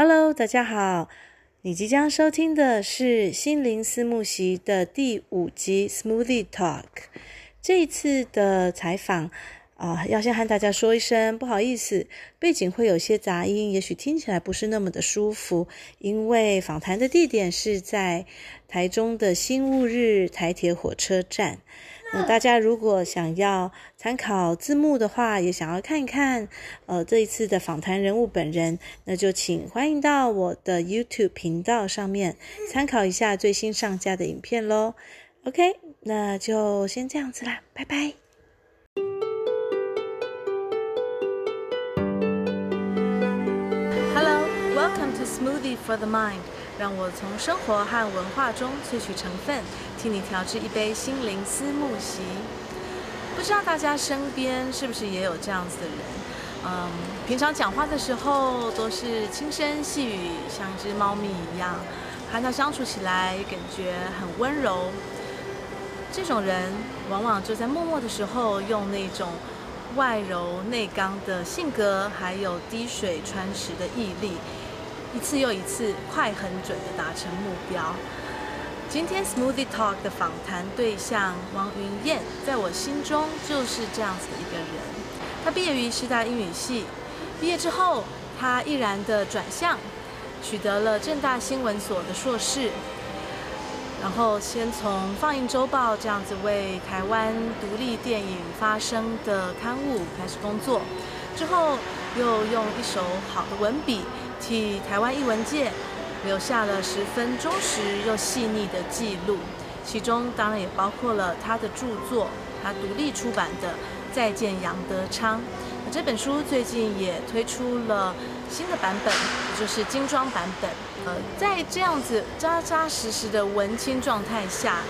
Hello，大家好，你即将收听的是心灵思慕席的第五集 Smoothie Talk。这一次的采访啊、要先和大家说一声不好意思，背景会有些杂音，也许听起来不是那么的舒服，因为访谈的地点是在台中的新乌日台铁火车站。那大家如果想要参考字幕的话，也想要看一看，呃，这一次的访谈人物本人，那就请欢迎到我的 YouTube 频道上面参考一下最新上架的影片喽。OK，那就先这样子啦，拜拜。Hello，welcome to Smoothie for the Mind。让我从生活和文化中萃取成分，替你调制一杯心灵思慕席。不知道大家身边是不是也有这样子的人？嗯，平常讲话的时候都是轻声细语，像只猫咪一样，和他相处起来感觉很温柔。这种人往往就在默默的时候，用那种外柔内刚的性格，还有滴水穿石的毅力。一次又一次，快很准的达成目标。今天 Smoothie Talk 的访谈对象王云燕，在我心中就是这样子的一个人。她毕业于师大英语系，毕业之后，她毅然的转向，取得了政大新闻所的硕士。然后先从放映周报这样子为台湾独立电影发声的刊物开始工作，之后又用一手好的文笔。替台湾译文界留下了十分忠实又细腻的记录，其中当然也包括了他的著作，他独立出版的《再见杨德昌》。这本书最近也推出了新的版本，也就是精装版本。呃，在这样子扎扎实实的文青状态下，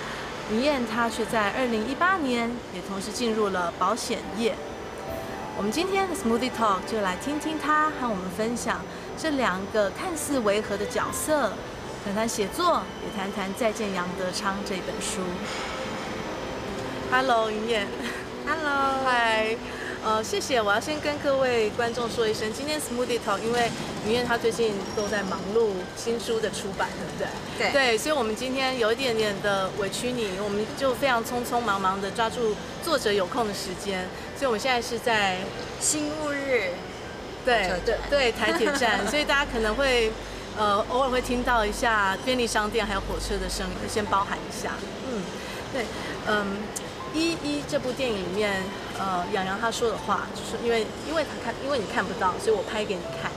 云燕她却在二零一八年也同时进入了保险业。我们今天的 Smoothie Talk 就来听听他和我们分享这两个看似违和的角色，谈谈写作，也谈谈《再见杨德昌》这本书。Hello，云燕。Hello。Hi。呃，谢谢。我要先跟各位观众说一声，今天 Smoothie Talk，因为云燕她最近都在忙碌新书的出版，对不对？对。对，所以我们今天有一点点的委屈你，我们就非常匆匆忙忙的抓住作者有空的时间，所以我们现在是在新物日。对对对，台铁站，所以大家可能会呃偶尔会听到一下便利商店还有火车的声音，先包含一下。嗯，对，嗯，一一这部电影里面，呃，杨洋他说的话，就是因为因为他看，因为你看不到，所以我拍给你看。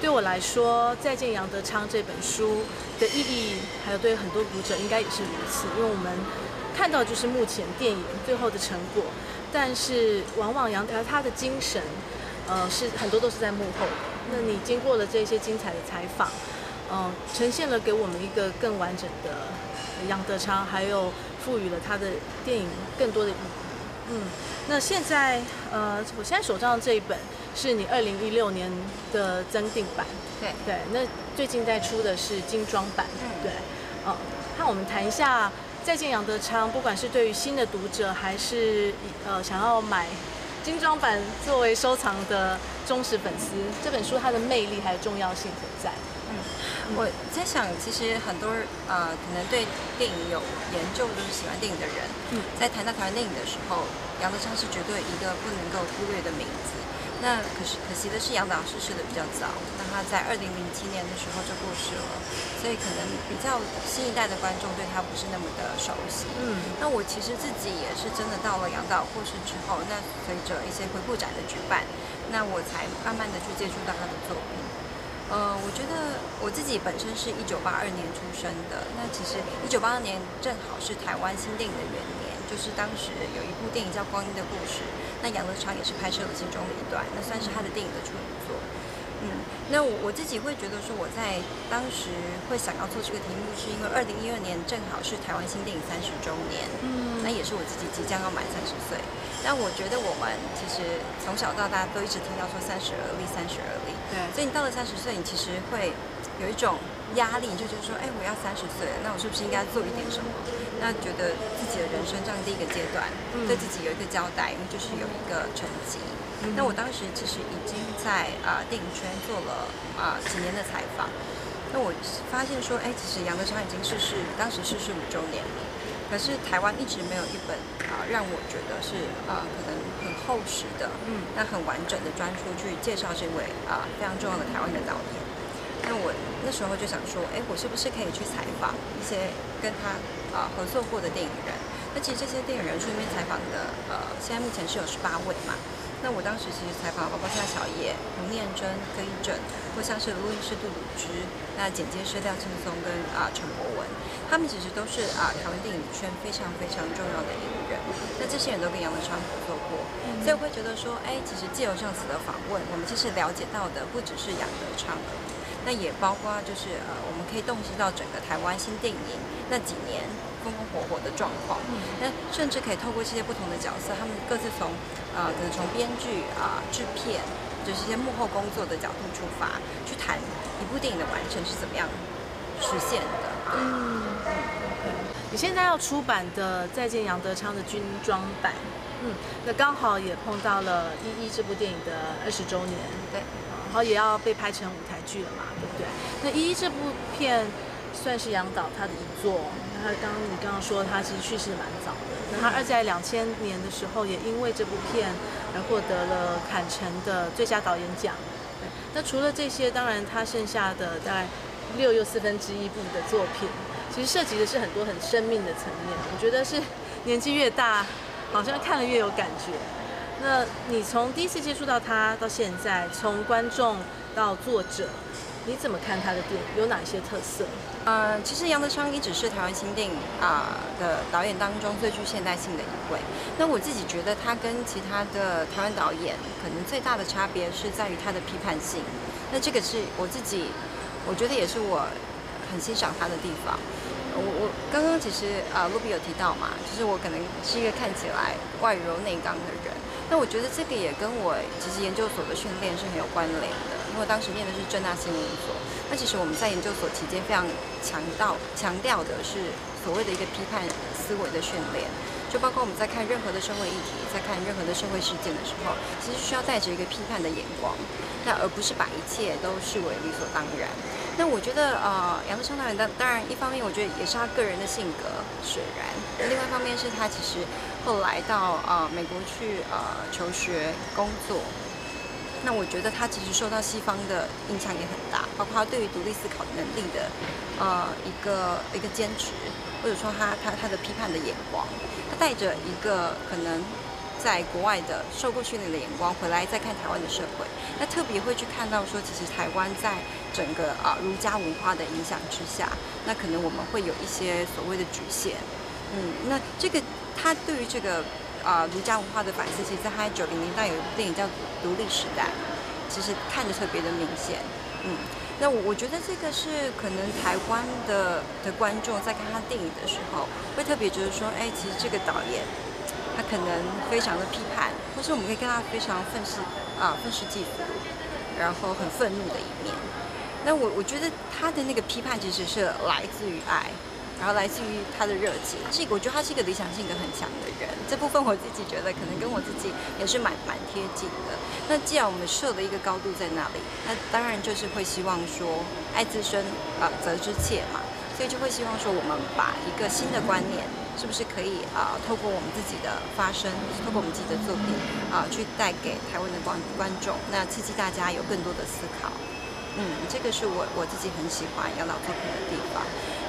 对我来说，《再见杨德昌》这本书的意义，还有对很多读者应该也是如此，因为我们看到就是目前电影最后的成果，但是往往杨德他的精神。呃，是很多都是在幕后的。那你经过了这些精彩的采访，嗯、呃，呈现了给我们一个更完整的杨德昌，还有赋予了他的电影更多的意义。嗯，那现在呃，我现在手上的这一本是你二零一六年的增订版。对对，那最近在出的是精装版。嗯，对。嗯、呃，那我们谈一下《再见杨德昌》，不管是对于新的读者，还是呃想要买。精装版作为收藏的忠实粉丝，这本书它的魅力还有重要性所在。嗯，我在想，其实很多呃，可能对电影有研究，就是喜欢电影的人，嗯，在谈到台湾电影的时候，杨德昌是绝对一个不能够忽略的名字。那可是可惜的是，杨导逝世的比较早，那他在二零零七年的时候就过世了，所以可能比较新一代的观众对他不是那么的熟悉。嗯，那我其实自己也是真的到了杨导过世之后，那随着一些回顾展的举办，那我才慢慢的去接触到他的作品。呃，我觉得我自己本身是一九八二年出生的，那其实一九八二年正好是台湾新电影的元年，就是当时有一部电影叫《光阴的故事》。那杨德昌也是拍摄了其中的一段，那算是他的电影的处女作。嗯，那我我自己会觉得说，我在当时会想要做这个题目，是因为二零一二年正好是台湾新电影三十周年。嗯，那也是我自己即将要满三十岁。但我觉得我们其实从小到大都一直听到说三十而立，三十而立。对。所以你到了三十岁，你其实会有一种压力，你就觉得说，哎，我要三十岁了，那我是不是应该做一点什么？那觉得自己的人生这样第一个阶段，嗯、对自己有一个交代，因为就是有一个成绩。那我当时其实已经在啊、呃、电影圈做了啊、呃、几年的采访。那我发现说，哎，其实杨德昌已经逝世，当时逝世五周年了。可是台湾一直没有一本啊、呃、让我觉得是啊、呃、可能很厚实的，嗯，那很完整的专书去介绍这位啊、呃、非常重要的台湾的导演。那我那时候就想说，哎，我是不是可以去采访一些跟他啊、呃、合作过的电影人？那其实这些电影人书里面采访的，呃，现在目前是有十八位嘛。那我当时其实采访包括像小叶、吴念真、柯一正，或像是录音师杜鲁之，那剪接师廖庆松跟啊陈博文，他们其实都是啊台湾电影圈非常非常重要的影人。那这些人都跟杨德昌合作过，嗯、所以我会觉得说，哎，其实借由这样子的访问，我们其实了解到的不只是杨德昌，那也包括就是呃，我们可以洞悉到整个台湾新电影那几年。风风火火的状况，那甚至可以透过这些不同的角色，他们各自从呃，可能从编剧啊、呃、制片，就是一些幕后工作的角度出发，去谈一部电影的完成是怎么样实现的。嗯，对。你现在要出版的《再见杨德昌》的军装版，嗯，那刚好也碰到了《一一》这部电影的二十周年，对，然后也要被拍成舞台剧了嘛，对不对？那《一一》这部片算是杨导他的遗作。他刚刚你刚刚说他其实去世蛮早的，那他二在两千年的时候也因为这部片而获得了坎城的最佳导演奖。对，那除了这些，当然他剩下的大概六又四分之一部的作品，其实涉及的是很多很生命的层面。我觉得是 年纪越大，好像看了越有感觉。那你从第一次接触到他到现在，从观众到作者。你怎么看他的电影？有哪些特色？呃，其实杨德昌一直是台湾新电影啊、的导演当中最具现代性的一位。那我自己觉得他跟其他的台湾导演可能最大的差别是在于他的批判性。那这个是我自己，我觉得也是我很欣赏他的地方。我我刚刚其实啊，露比有提到嘛，就是我可能是一个看起来外柔内刚的人。那我觉得这个也跟我其实研究所的训练是很有关联的。因为当时念的是政大新闻所，那其实我们在研究所期间非常强调强调的是所谓的一个批判思维的训练，就包括我们在看任何的社会议题，在看任何的社会事件的时候，其实需要带着一个批判的眼光，那而不是把一切都视为理所当然。那我觉得呃，杨德昌导演当当然一方面我觉得也是他个人的性格使然，另外一方面是他其实后来到呃美国去呃求学工作。那我觉得他其实受到西方的影响也很大，包括他对于独立思考能力的，呃，一个一个坚持，或者说他他他的批判的眼光，他带着一个可能在国外的受过训练的眼光回来再看台湾的社会，那特别会去看到说，其实台湾在整个啊儒家文化的影响之下，那可能我们会有一些所谓的局限，嗯，那这个他对于这个。啊，儒家文化的反思，其实在他九零年代有一部电影叫《独立时代》，其实看着特别的明显。嗯，那我我觉得这个是可能台湾的的观众在看他电影的时候，会特别觉得说，哎，其实这个导演他可能非常的批判，或是我们可以跟他非常愤世啊愤世嫉俗，然后很愤怒的一面。那我我觉得他的那个批判其实是来自于爱。然后来自于他的热情，这个我觉得他是一个理想性格很强的人。这部分我自己觉得可能跟我自己也是蛮蛮贴近的。那既然我们设的一个高度在那里，那当然就是会希望说爱自身啊、责之切嘛，所以就会希望说我们把一个新的观念，是不是可以啊、透过我们自己的发声，透过我们自己的作品啊、去带给台湾的观观众，那刺激大家有更多的思考。嗯，这个是我我自己很喜欢杨老作品的地方。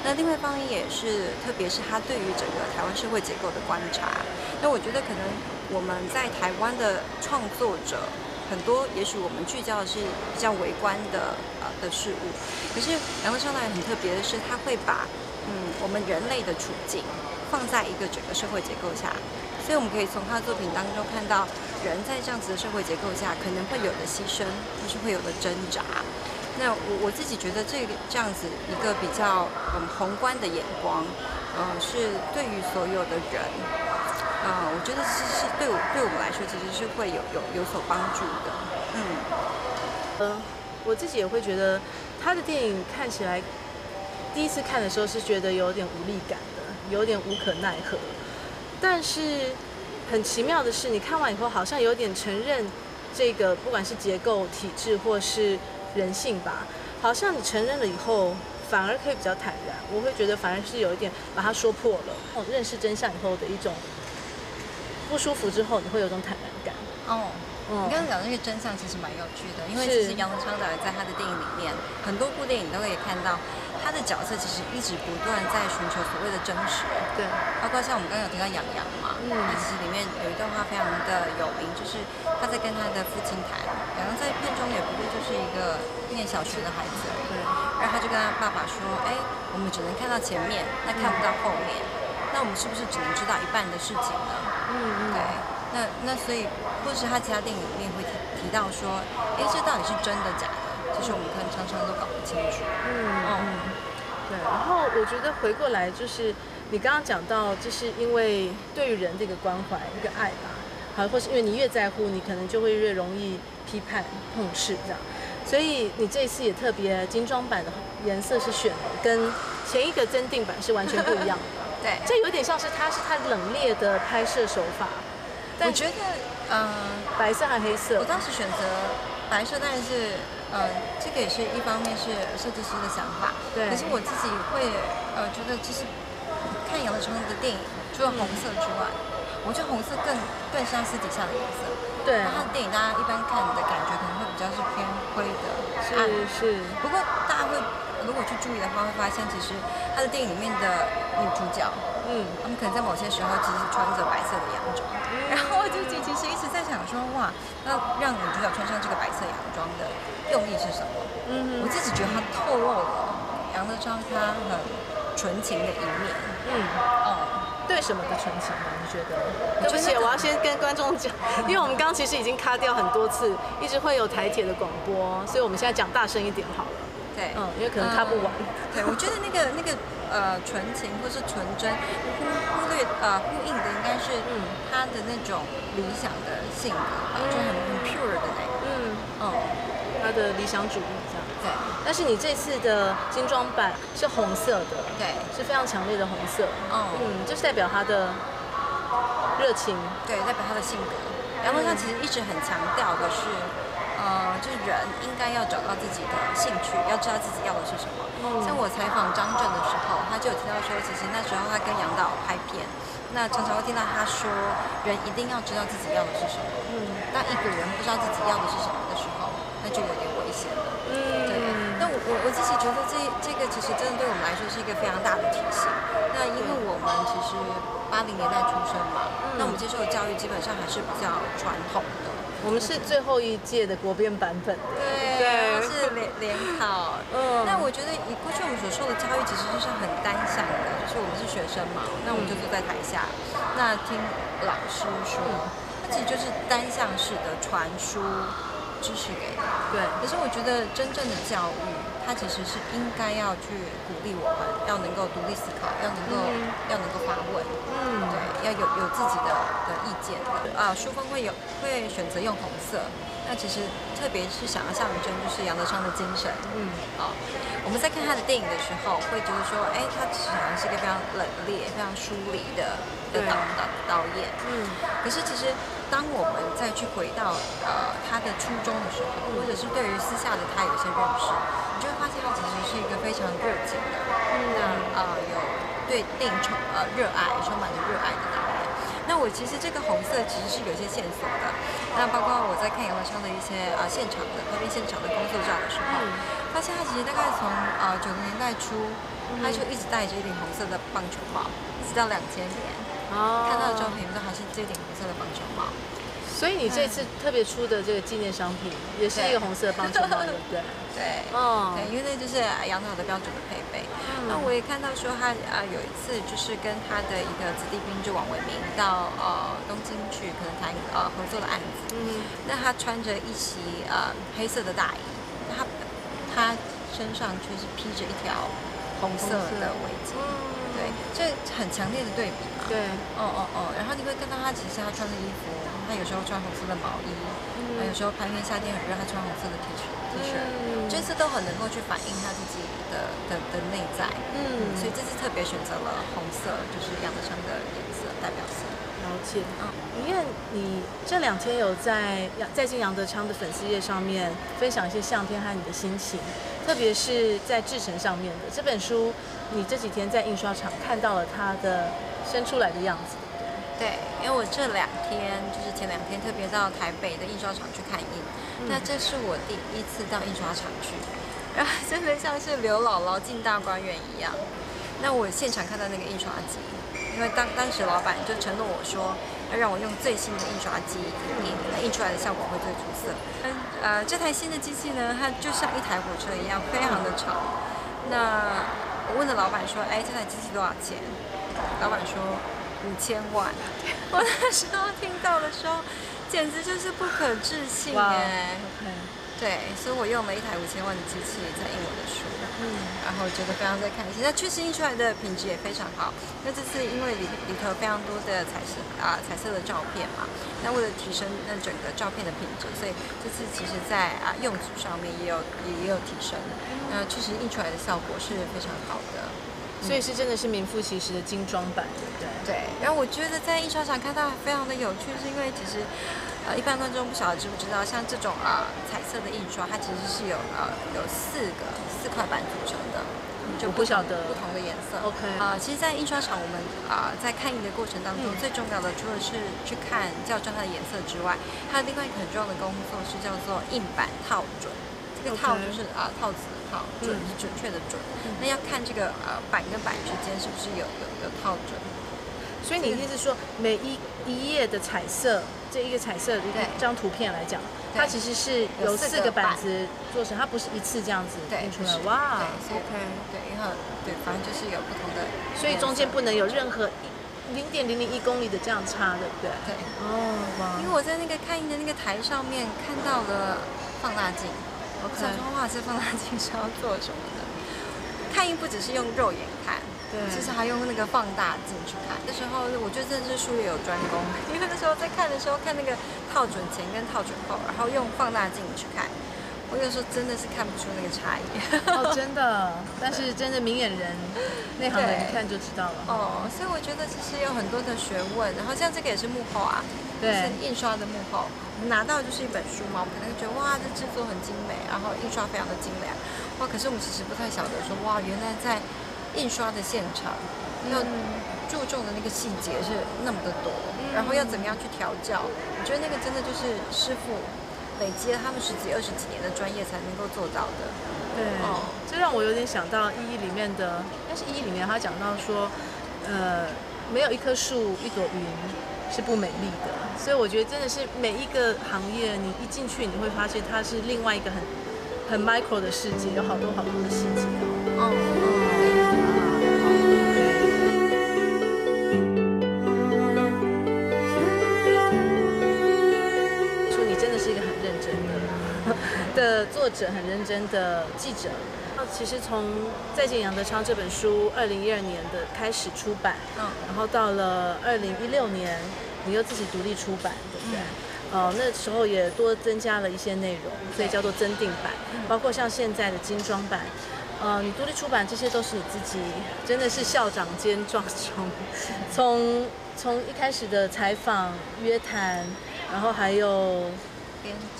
那另外一方面也是，特别是他对于整个台湾社会结构的观察。那我觉得可能我们在台湾的创作者很多，也许我们聚焦的是比较微观的呃的事物。可是杨德昌导演很特别的是，他会把嗯我们人类的处境放在一个整个社会结构下，所以我们可以从他的作品当中看到人在这样子的社会结构下可能会有的牺牲，或是会有的挣扎。那我我自己觉得这个这样子一个比较嗯宏观的眼光，呃，是对于所有的人，啊、我觉得是是对我对我们来说其实是会有有有所帮助的，嗯，呃，我自己也会觉得他的电影看起来，第一次看的时候是觉得有点无力感的，有点无可奈何，但是很奇妙的是，你看完以后好像有点承认。这个不管是结构、体制或是人性吧，好像你承认了以后，反而可以比较坦然。我会觉得反而是有一点把它说破了，认识真相以后的一种不舒服之后，你会有种坦然感。哦。嗯、你刚刚讲的那个真相其实蛮有趣的，因为其实杨德昌导演在他的电影里面，很多部电影都可以看到他的角色其实一直不断在寻求所谓的真实。对，包括像我们刚刚有提到杨洋嘛，嗯，他其实里面有一段话非常的有名，就是他在跟他的父亲谈，杨洋在片中也不过就是一个念小学的孩子而已，对，然后他就跟他爸爸说，哎，我们只能看到前面，那看不到后面，那我们是不是只能知道一半的事情呢？嗯嗯，对。那那所以，或是他其他电影里面会提提到说，哎，这到底是真的假的？其实我们可能常常都搞不清楚。嗯嗯，对。然后我觉得回过来就是你刚刚讲到，就是因为对于人这个关怀、一个爱吧，好，或是因为你越在乎，你可能就会越容易批判、碰斥这样。所以你这一次也特别精装版的颜色是选的跟前一个增订版是完全不一样的。对，这有点像是它是它冷冽的拍摄手法。我觉得，嗯、呃，白色还黑色。我当时选择白色，但是，呃，这个也是一方面是设计师的想法。对。可是我自己会，呃，觉得其实看杨德昌的电影，除了红色之外，嗯、我觉得红色更更像私底下的颜色。对。他的电影，大家一般看的感觉可能会比较是偏灰的，暗的。是是。不过大家会如果去注意的话，会发现其实他的电影里面的女主角。嗯，他们可能在某些时候其实穿着白色的洋装，嗯、然后我自己其实一直在想说，哇，那让女主角穿上这个白色洋装的用意是什么？嗯，我自己觉得它透露了杨德昌他很纯情的一面。嗯，哦、嗯，对什么的纯情呢？你觉得？对不起，我要先跟观众讲，因为我们刚刚其实已经卡掉很多次，一直会有台铁的广播，所以我们现在讲大声一点好了。对，嗯，因为可能看不完。嗯、对，我觉得那个 那个。呃，纯情或是纯真，忽忽略呃呼应的应该是嗯他的那种理想的性格，嗯、就很很 pure 的那个，嗯嗯，他的理想主义这样。对，但是你这次的精装版是红色的，对，是非常强烈的红色，嗯嗯，就是代表他的热情，对，代表他的性格。然后他其实一直很强调的是。呃，就是人应该要找到自己的兴趣，要知道自己要的是什么。嗯、像我采访张震的时候，他就有提到说，其实那时候他跟杨导拍片，那常常会听到他说，人一定要知道自己要的是什么。嗯，当一个人不知道自己要的是什么的时候，那就有点危险了。嗯，对。那我我我自己觉得这这个其实真的对我们来说是一个非常大的提醒。那因为我们其实八零年代出生嘛，嗯、那我们接受的教育基本上还是比较传统的。我们是最后一届的国编版本。的，对，对。是联联考。嗯，那我觉得以过去我们所受的教育其实就是很单向的，就是我们是学生嘛，那我们就坐在台下，那听老师说，那其实就是单向式的传输知识给你。对，可是我觉得真正的教育，它其实是应该要去鼓励我们，要能够独立思考，要能够、嗯、要能够发问，嗯，对，要有有自己的的意见的。啊。书封会有会选择用红色，那其实特别是想要象征就是杨德昌的精神，嗯，啊，我们在看他的电影的时候，会觉得说，哎，他其实好像是一个非常冷冽、非常疏离的的导导导演，嗯，可是其实。当我们再去回到呃他的初衷的时候，或者是对于私下的他有一些认识，你就会发现他其实是一个非常热情的，那呃有对电影充呃热爱，充满着热爱的导演。那我其实这个红色其实是有些线索的，那包括我在看杨德昌的一些呃现场的拍片现场的工作照的时候，发现他其实大概从呃九零年代初，他就一直戴着一顶红色的棒球帽，一直到两千年。哦，看到的照片都还是这顶红色的棒球帽，所以你这次特别出的这个纪念商品也是一个红色的棒球帽，对不对？对，哦，对，因为那就是杨导的标准的配备。那我也看到说他啊有一次就是跟他的一个子弟兵就王伟明到呃东京去可能谈呃合作的案子，嗯，那他穿着一袭呃黑色的大衣，他他身上却是披着一条红色的围巾，对，这很强烈的对比嘛。对，哦哦哦，然后你会看到他，其实他穿的衣服，他有时候穿红色的毛衣，嗯，他有时候拍片夏天很热，他穿红色的 T 恤，T 恤，这次都很能够去反映他自己的的的内在，嗯，所以这次特别选择了红色，就是养德昌的颜色代表色。解。啊，因为你这两天有在在进杨德昌的粉丝页上面分享一些相片和你的心情，特别是在制成上面的这本书，你这几天在印刷厂看到了它的生出来的样子。对，因为我这两天就是前两天特别到台北的印刷厂去看印，嗯、那这是我第一次到印刷厂去，然 后真的像是刘姥姥进大观园一样。那我现场看到那个印刷机，因为当当时老板就承诺我说，要让我用最新的印刷机印，那印出来的效果会最出色。嗯，呃，这台新的机器呢，它就像一台火车一样，非常的长。那我问了老板说，哎，这台机器多少钱？老板说。五千万，我那时候听到的时候，简直就是不可置信哎。Wow. Okay. 对，所以我用了一台五千万的机器在印我的书，嗯，然后觉得非常在开心。那确实印出来的品质也非常好。那这次因为里里头非常多的彩色啊彩色的照片嘛，那为了提升那整个照片的品质，所以这次其实在啊用纸上面也有也也有提升。那确实印出来的效果是非常好的。所以是真的是名副其实的精装版，对不对？对。然后我觉得在印刷厂看到非常的有趣，是因为其实，呃，一般观众不晓得知不知道，像这种啊、呃、彩色的印刷，它其实是有呃有四个四块板组成的，就不晓得不同的颜色。OK。啊、呃，其实，在印刷厂我们啊、呃、在看印的过程当中，嗯、最重要的除了是去看校正它的颜色之外，还有另外一个很重要的工作是叫做印版套准。这个套就是啊、呃、套子。的套，准是准确的准。嗯、那要看这个呃板跟板之间是不是有有有套准。所以你意思是说，每一一页的彩色，这一个彩色的一张图片来讲，它其实是由四个板子做成，它不是一次这样子印出来。哇，OK，对，然后对，反正就是有不同的，所以中间不能有任何零点零零一公里的这样差，对不对？对。哦，哇。因为我在那个看印的那个台上面看到了放大镜。我想说，哇，这放大镜是要做什么的？看印不只是用肉眼看，对，其实还用那个放大镜去看。那时候我觉得真的是术业有专攻，因为那时候在看的时候，看那个套准前跟套准后，然后用放大镜去看。我有时候真的是看不出那个差异哦，真的。但是真的明眼人，内行人一看就知道了。哦，所以我觉得其实有很多的学问。然后像这个也是幕后啊，对，是印刷的幕后。我们拿到就是一本书嘛，我们可能觉得哇，这制作很精美，然后印刷非常的精良。哇，可是我们其实不太晓得说，哇，原来在印刷的现场要注重的那个细节是那么的多，然后要怎么样去调教。我觉得那个真的就是师傅。累积了他们十几二十几年的专业才能够做到的。对，哦，这让我有点想到《一一》里面的，但是《一一》里面他讲到说，呃，没有一棵树、一朵云是不美丽的。所以我觉得真的是每一个行业，你一进去你会发现它是另外一个很很 micro 的世界，有好多好多的细节。哦。嗯的作者很认真的记者，其实从《再见杨德昌》这本书，二零一二年的开始出版，嗯，然后到了二零一六年，你又自己独立出版，对不对？呃，那时候也多增加了一些内容，所以叫做增订版，包括像现在的精装版，呃，你独立出版，这些都是你自己，真的是校长兼撞钟，从从一开始的采访、约谈，然后还有。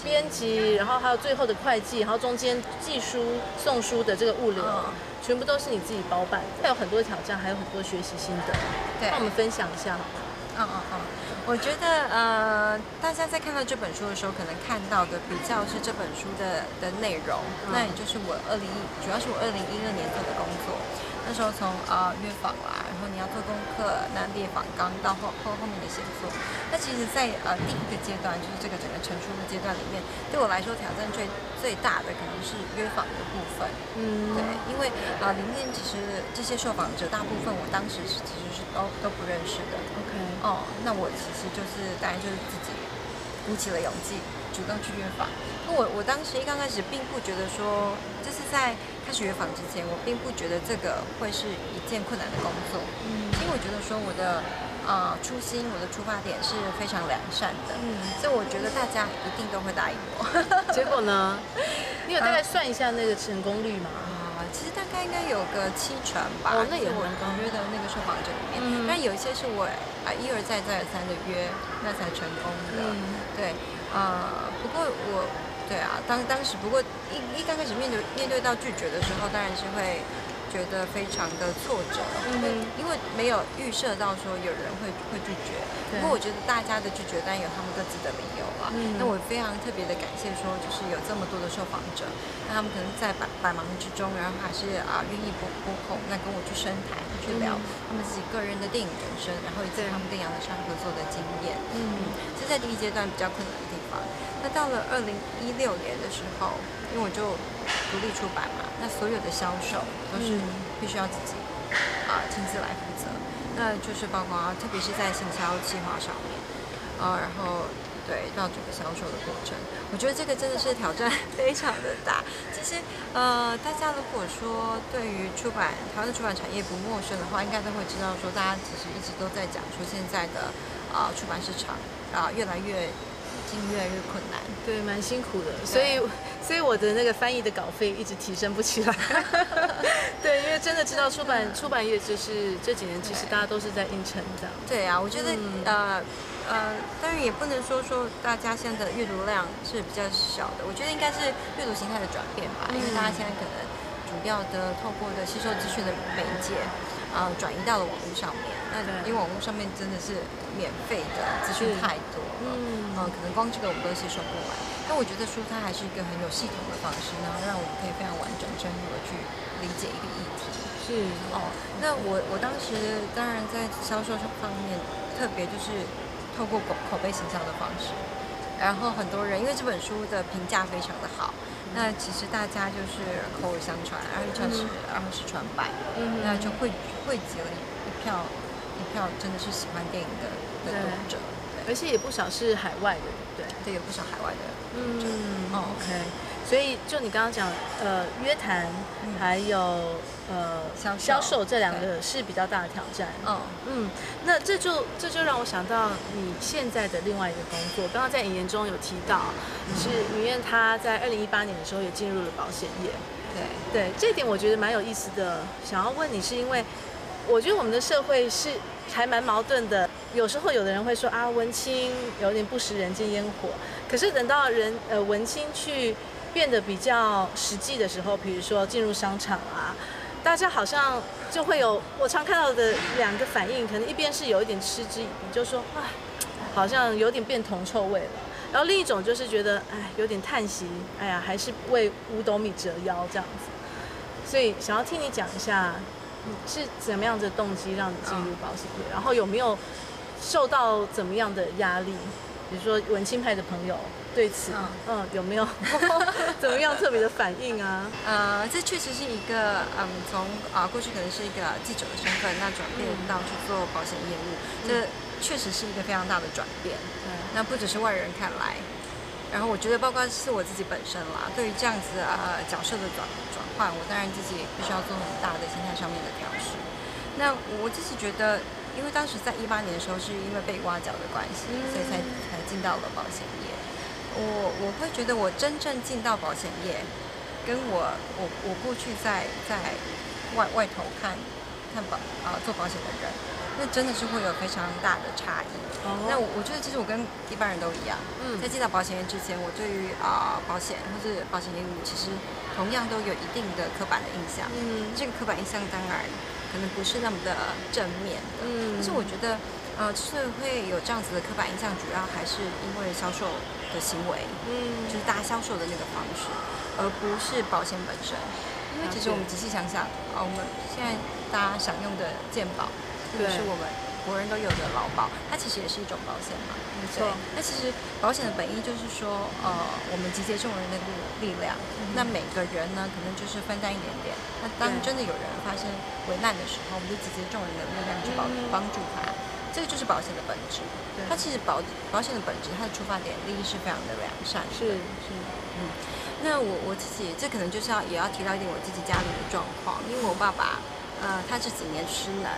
编辑，然后还有最后的会计，然后中间寄书、送书的这个物流，嗯、全部都是你自己包办的。还有很多挑战，还有很多学习心得，对，那我们分享一下好吗？嗯嗯嗯，我觉得呃，大家在看到这本书的时候，可能看到的比较是这本书的的内容，嗯、那也就是我二零一，主要是我二零一二年做的工作。那时候从啊、呃、约访啦，然后你要做功课，那列访纲到后后后面的写作，那其实在呃第一个阶段，就是这个整个成书的阶段里面，对我来说挑战最最大的可能是约访的部分。嗯，对，因为啊、呃、里面其实这些受访者大部分我当时是其实是都都不认识的。OK，哦，那我其实就是当然就是自己鼓起了勇气，主动去约访。那我我当时一刚开始并不觉得说，就是在。开始约访之前，我并不觉得这个会是一件困难的工作，嗯，因为我觉得说我的啊、呃、初心，我的出发点是非常良善的，嗯，所以我觉得大家一定都会答应我。结果呢？你有大概算一下那个成功率吗？啊，其实大概应该有个七成吧。哦，那也我约的那个受访者里面，嗯、但有一些是我啊一而再再而三的约，那才成功的。嗯、对，啊、呃，不过我，对啊，当当时不过一一刚开始面对面对到拒绝的时候，当然是会。觉得非常的挫折，嗯，因为没有预设到说有人会会拒绝。不过我觉得大家的拒绝当然有他们各自的理由啊。那我非常特别的感谢说，就是有这么多的受访者，那他们可能在百百忙之中，然后还是啊愿意拨拨空，那跟我去深谈去聊他们自己个人的电影人生，然后以及他们跟杨德昌合作的经验。嗯，这在第一阶段比较困难的地方。那到了二零一六年的时候，因为我就。独立出版嘛，那所有的销售都是必须要自己啊亲自来负责，那就是包括特别是在行销计划上面啊，然后对到整个销售的过程，我觉得这个真的是挑战非常的大。其实呃，大家如果说对于出版台湾的出版产业不陌生的话，应该都会知道说，大家其实一直都在讲说现在的啊出版市场啊越来越。越来越困难，对，蛮辛苦的，所以，所以我的那个翻译的稿费一直提升不起来。对，因为真的知道出版出版业就是这几年其实大家都是在硬撑这样。对啊，我觉得、嗯、呃呃，当然也不能说说大家现在的阅读量是比较小的，我觉得应该是阅读形态的转变吧，因为大家现在可能主要的透过的吸收资讯的媒介。呃，转移到了网络上面。那因为网络上面真的是免费的资讯太多了，嗯，呃，可能光这个我们都吸收不完。但我觉得说它还是一个很有系统的方式，然后让我们可以非常完整、深入的去理解一个议题。是哦，那我我当时当然在销售方面，特别就是透过口口碑形象的方式，然后很多人因为这本书的评价非常的好。那其实大家就是口耳相传，然后一传十，然后十传百，嗯，那就汇汇集了一票一票真的是喜欢电影的的读者，而且也不少是海外的，对。对，有不少海外的读者，嗯，哦，OK。所以，就你刚刚讲，呃，约谈，还有呃销销售这两个是比较大的挑战。嗯嗯，那这就这就让我想到你现在的另外一个工作。刚刚在引言中有提到，是允燕她在二零一八年的时候也进入了保险业。对对，这点我觉得蛮有意思的。想要问你，是因为我觉得我们的社会是还蛮矛盾的。有时候有的人会说啊，文青有点不食人间烟火。可是等到人呃文青去。变得比较实际的时候，比如说进入商场啊，大家好像就会有我常看到的两个反应，可能一边是有一点嗤之以鼻，就说啊，好像有点变铜臭味了；然后另一种就是觉得哎，有点叹息，哎呀，还是为五斗米折腰这样子。所以想要听你讲一下，是怎么样的动机让你进入保险业，然后有没有受到怎么样的压力？比如说文青派的朋友。对此，嗯，嗯，有没有 怎么样特别的反应啊？呃，这确实是一个，嗯，从啊过去可能是一个记者的身份，那转变到去做保险业务，这确实是一个非常大的转变。嗯，那不只是外人看来，然后我觉得包括是我自己本身啦，对于这样子呃角色的转转换，我当然自己必须要做很大的心态上面的调试。那我自己觉得，因为当时在一八年的时候，是因为被挖角的关系，所以才才进到了保险业。我我会觉得，我真正进到保险业，跟我我我过去在在外外头看看保啊、呃、做保险的人，那真的是会有非常大的差异。Oh. 那我我觉得，其实我跟一般人都一样。嗯，在进到保险业之前，我对于啊、呃、保险或是保险业务，其实同样都有一定的刻板的印象。嗯，这个刻板印象当然可能不是那么的正面的。嗯，但是我觉得，呃，是会有这样子的刻板印象，主要还是因为销售。的行为，嗯，就是大家销售的那个方式，而不是保险本身。因为其实我们仔细想想，啊，我们现在大家想用的健保，或者是我们国人都有的劳保，它其实也是一种保险嘛。没错。那其实保险的本意就是说，呃，我们集结众人的力量，那每个人呢，可能就是分担一点点。那当真的有人发生危难的时候，我们就集结众人的力量去帮帮助他。这个就是保险的本质，它其实保保险的本质，它的出发点利益是非常的良善的。是是，嗯，那我我自己这可能就是要也要提到一点我自己家里的状况，因为我爸爸，呃，他这几年失能，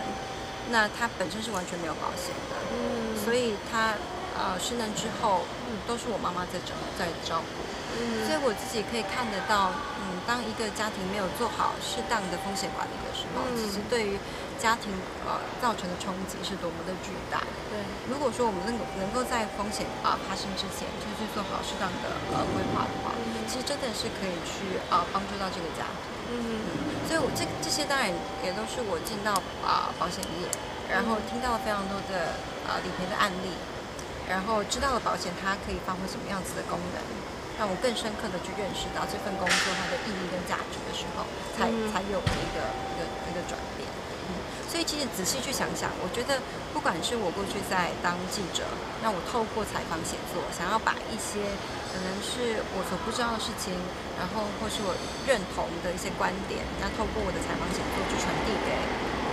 那他本身是完全没有保险的，嗯，所以他呃失能之后，嗯，都是我妈妈在照在照顾。嗯，所以我自己可以看得到，嗯，当一个家庭没有做好适当的风险管理的时候，嗯、其实对于家庭呃造成的冲击是多么的巨大。对，如果说我们能够能够在风险啊发生之前就去做好适当的呃规划的话，嗯、其实真的是可以去啊帮助到这个家庭。嗯，嗯，所以我这这些当然也都是我进到啊保险业，然后听到了非常多的啊理赔的案例。然后知道了保险它可以发挥什么样子的功能，让我更深刻的去认识到这份工作它的意义跟价值的时候，才才有一个一个一个转变。嗯，所以其实仔细去想想，我觉得不管是我过去在当记者，那我透过采访写作，想要把一些可能是我所不知道的事情，然后或是我认同的一些观点，那透过我的采访写作去传递给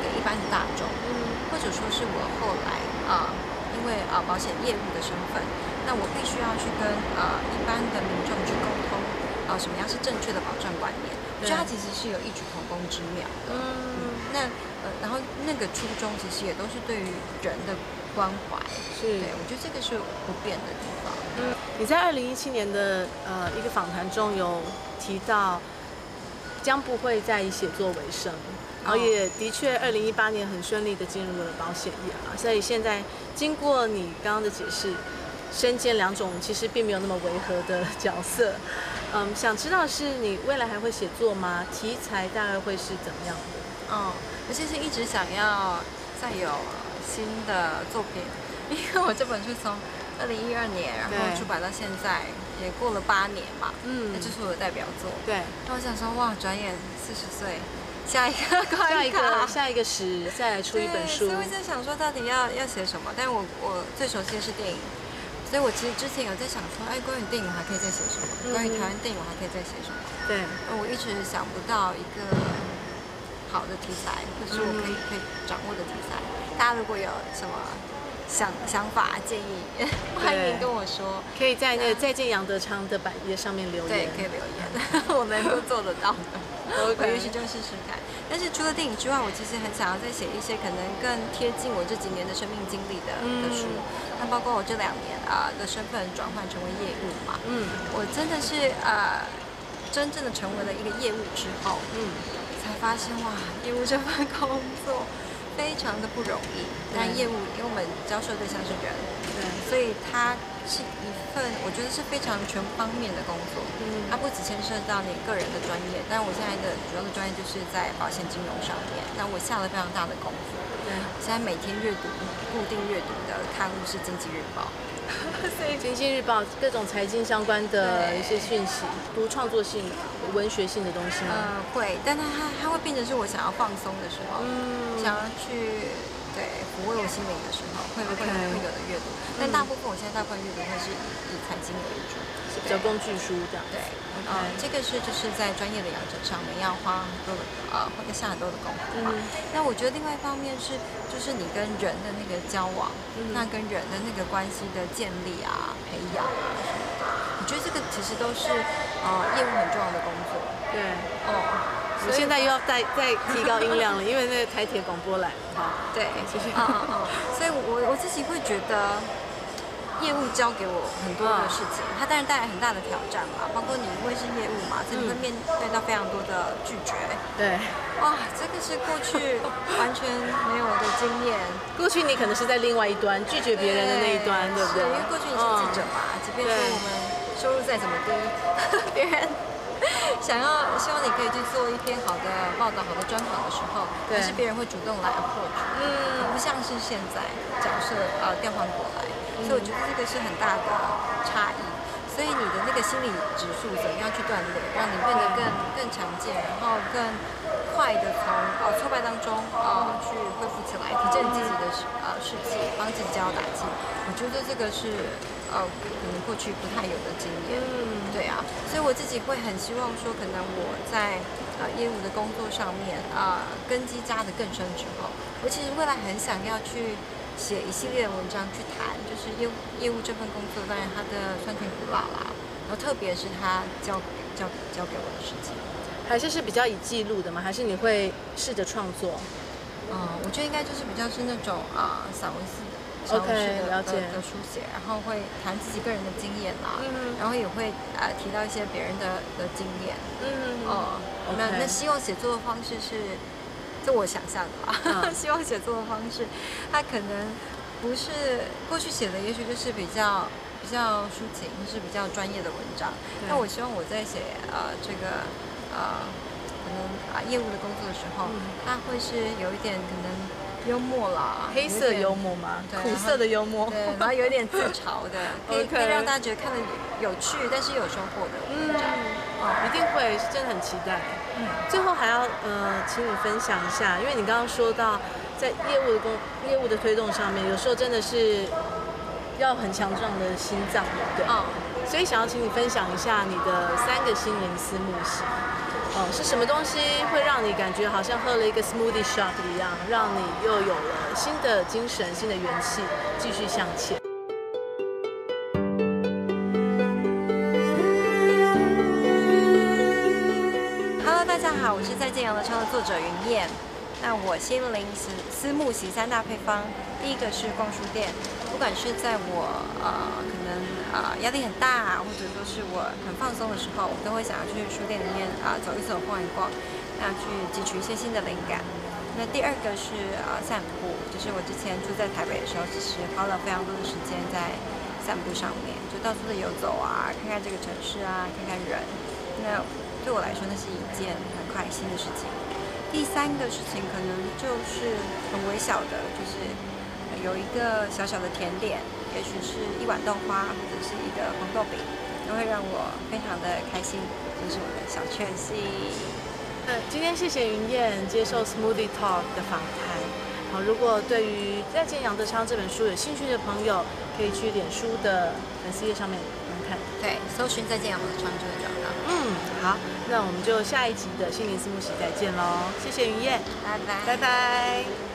给一般的大众，嗯，或者说是我后来啊。呃因为啊，保险业务的身份，那我必须要去跟呃一般的民众去沟通，啊、呃，什么样是正确的保障观念？我觉得它其实是有异曲同工之妙的。那呃，然后那个初衷其实也都是对于人的关怀。是，对，我觉得这个是不变的地方。嗯，你在二零一七年的呃一个访谈中有提到，将不会再以写作为生。然后也的确，二零一八年很顺利的进入了保险业啊。所以现在经过你刚刚的解释，身兼两种其实并没有那么违和的 角色。嗯，想知道是你未来还会写作吗？题材大概会是怎么样的？哦，我其实一直想要再有新的作品，因为我这本书从二零一二年然后出版到现在也过了八年嘛，嗯，那就是我的代表作。对，那我想说，哇，转眼四十岁。下一个，下一个，下一个十，再来出一本书。所以我在想说，到底要要写什么？但是我我最熟悉的是电影，所以我其实之前有在想说，哎，关于电影我还可以再写什么？嗯、关于台湾电影我还可以再写什么？对，我一直想不到一个好的题材，或是我可以、嗯、可以掌握的题材。大家如果有什么想想法建议，欢迎跟我说。可以在那个再见杨德昌的版页上面留言，对，可以留言，我能够做得到的。我也许就试试看。但是除了电影之外，我其实很想要再写一些可能更贴近我这几年的生命经历的的书。那包括我这两年啊的身份转换成为业务嘛，嗯，我真的是呃真正的成为了一个业务之后，嗯，才发现哇，业务这份工作非常的不容易。但业务因为我们交涉对象是人，对，所以它是一份。我觉得是非常全方面的工作，嗯，它不只牵涉到你个人的专业，但我现在的主要的专业就是在保险金融上面，那我下了非常大的功夫。对，现在每天阅读、固定阅读的刊物是《经济日报》，所以《经济日报》各种财经相关的一些讯息，读创作性、文学性的东西吗？呃，会，但它它它会变成是我想要放松的时候，嗯，想要去。对，抚慰我心灵的时候，会不会会有的阅读，但大部分我现在大部分阅读会是以以财经为主，是比较工具书这样。对，啊，这个是就是在专业的养成上面要花很多的呃，会下很多的功夫嘛。那我觉得另外一方面是，就是你跟人的那个交往，那跟人的那个关系的建立啊、培养啊什么的，我觉得这个其实都是呃业务很重要的工作。对，哦。我现在又要再再提高音量了，因为那个台铁广播来了哈。对，谢谢。嗯嗯嗯。所以我我自己会觉得，业务教给我很多的事情，它当然带来很大的挑战嘛，包括你因为是业务嘛，所以你会面对到非常多的拒绝。对。哇，这个是过去 完全没有的经验。过去你可能是在另外一端拒绝别人的那一端，对不对？因为过去你是记者嘛，即便说我们收入再怎么低，别人。想要希望你可以去做一篇好的报道、好的专访的时候，还是别人会主动来 approach，嗯，不像是现在角色呃调换过来，所以我觉得这个是很大的差异。所以你的那个心理指数怎么样去锻炼，让你变得更更强健，然后更快的从呃挫败当中呃去恢复起来，提振自己的呃士气，帮自己加油打气。我觉得这个是。呃，可能过去不太有的经验，嗯，对啊，所以我自己会很希望说，可能我在呃业务的工作上面啊，呃，根基扎得更深之后，我其实未来很想要去写一系列的文章去谈，就是业务业务这份工作，当然它的酸甜苦辣啦，然后特别是他交交交给我的事情，还是是比较以记录的吗？还是你会试着创作？嗯，我觉得应该就是比较是那种啊，呃，散文式的。小故事的 okay, 了解的书写，然后会谈自己个人的经验啦，嗯、然后也会啊、呃、提到一些别人的的经验，嗯哦，那.那希望写作的方式是，这我想象的吧，嗯、希望写作的方式，它可能不是过去写的，也许就是比较比较抒情，就是比较专业的文章，那我希望我在写呃这个呃。可能啊，业务的工作的时候，他、嗯、会是有一点可能幽默啦，黑色幽默吗？苦涩的幽默，对，然后有一点自嘲的，可以可以让大家觉得看的有趣，但是有收获的文章。嗯，哦，一定会，是真的很期待。嗯，最后还要呃，请你分享一下，因为你刚刚说到在业务的工业务的推动上面，有时候真的是要很强壮的心脏，对，哦，所以想要请你分享一下你的三个心灵思慕型。哦，是什么东西会让你感觉好像喝了一个 smoothie shop 一样，让你又有了新的精神、新的元气，继续向前好，我是在建杨德昌的作者云燕。那我心灵思思慕席三大配方，第一个是逛书店。不管是在我呃可能啊、呃、压力很大，或者说是我很放松的时候，我都会想要去书店里面啊、走一走、逛一逛，那去汲取一些新的灵感。那第二个是啊、呃、散步，就是我之前住在台北的时候，其实花了非常多的时间在散步上面，就到处的游走啊，看看这个城市啊，看看人。那对我来说，那是一件很开心的事情。第三个事情可能就是很微小的，就是。有一个小小的甜点，也许是一碗豆花，或者是一个红豆饼，都会让我非常的开心，这、就是我的小确幸。今天谢谢云燕接受 Smoothie Talk 的访谈。好，如果对于《再见杨德昌》这本书有兴趣的朋友，可以去脸书的粉丝页上面。对，搜寻《再见杨德昌》就会找到。嗯，好，那我们就下一集的心灵思慕席再见喽，谢谢云燕，拜拜，拜拜。